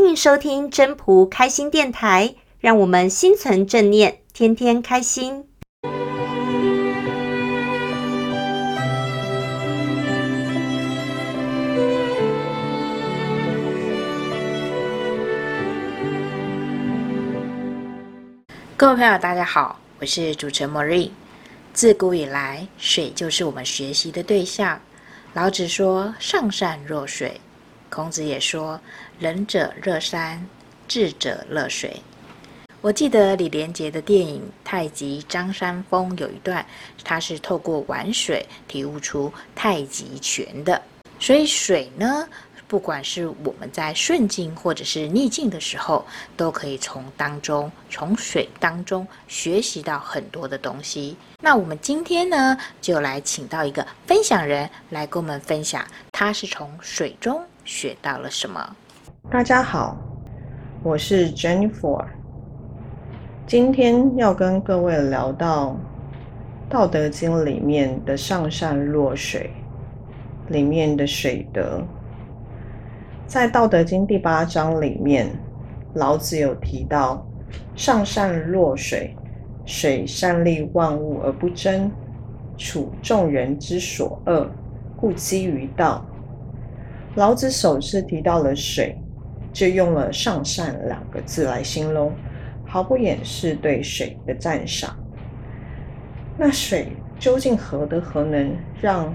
欢迎收听真仆开心电台，让我们心存正念，天天开心。各位朋友，大家好，我是主持人 Maureen。自古以来，水就是我们学习的对象。老子说：“上善若水。”孔子也说：“仁者乐山，智者乐水。”我记得李连杰的电影《太极张三丰》有一段，他是透过玩水体悟出太极拳的。所以水呢，不管是我们在顺境或者是逆境的时候，都可以从当中，从水当中学习到很多的东西。那我们今天呢，就来请到一个分享人来跟我们分享，他是从水中学到了什么。大家好，我是 Jennifer，今天要跟各位聊到《道德经》里面的“上善若水”里面的水德。在《道德经》第八章里面，老子有提到“上善若水，水善利万物而不争，处众人之所恶，故几于道”。老子首次提到了水，就用了“上善”两个字来形容，毫不掩饰对水的赞赏。那水究竟何德何能，让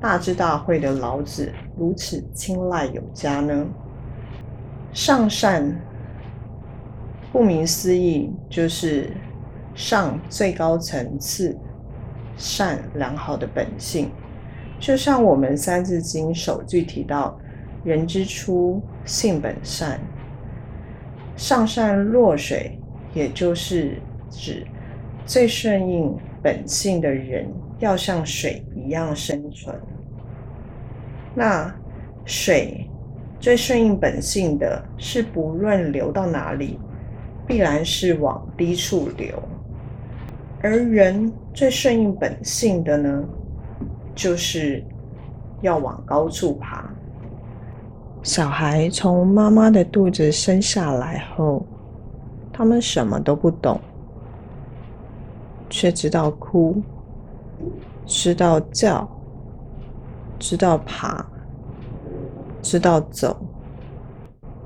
大智大慧的老子如此青睐有加呢？上善，顾名思义，就是上最高层次，善良好的本性。就像我们《三字经》首句提到“人之初，性本善”，上善若水，也就是指最顺应本性的人要像水一样生存。那水最顺应本性的是，不论流到哪里，必然是往低处流；而人最顺应本性的呢，就是要往高处爬。小孩从妈妈的肚子生下来后，他们什么都不懂，却知道哭，知道叫。知道爬，知道走，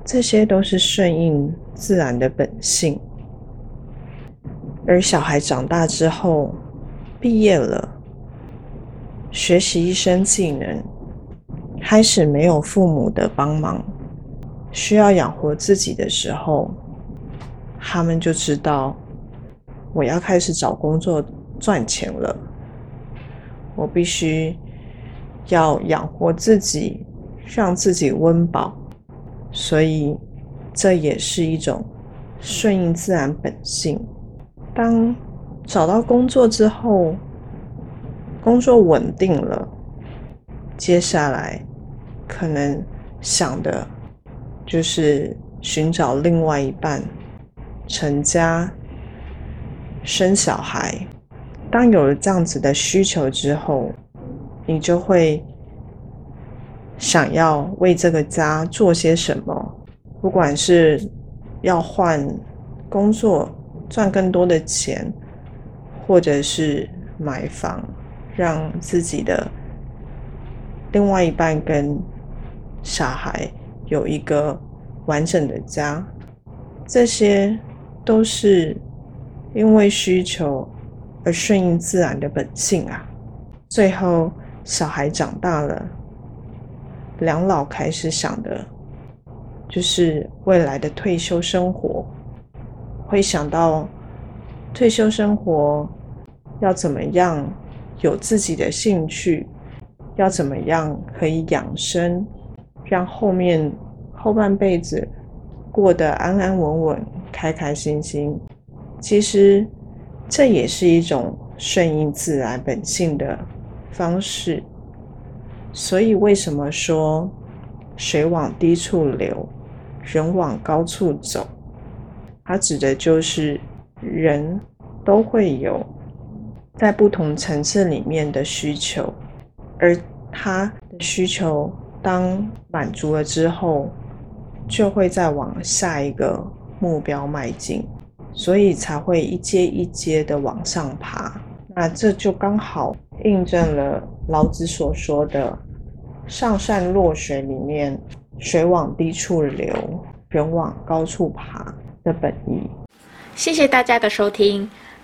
这些都是顺应自然的本性。而小孩长大之后，毕业了，学习一身技能，开始没有父母的帮忙，需要养活自己的时候，他们就知道，我要开始找工作赚钱了，我必须。要养活自己，让自己温饱，所以这也是一种顺应自然本性。当找到工作之后，工作稳定了，接下来可能想的就是寻找另外一半，成家，生小孩。当有了这样子的需求之后，你就会想要为这个家做些什么，不管是要换工作赚更多的钱，或者是买房，让自己的另外一半跟小孩有一个完整的家，这些都是因为需求而顺应自然的本性啊，最后。小孩长大了，两老开始想的，就是未来的退休生活，会想到退休生活要怎么样有自己的兴趣，要怎么样可以养生，让后面后半辈子过得安安稳稳、开开心心。其实这也是一种顺应自然本性的方式，所以为什么说水往低处流，人往高处走？它指的就是人都会有在不同层次里面的需求，而他的需求当满足了之后，就会再往下一个目标迈进，所以才会一阶一阶的往上爬。那这就刚好印证了老子所说的“上善若水”里面“水往低处流，人往高处爬”的本意。谢谢大家的收听。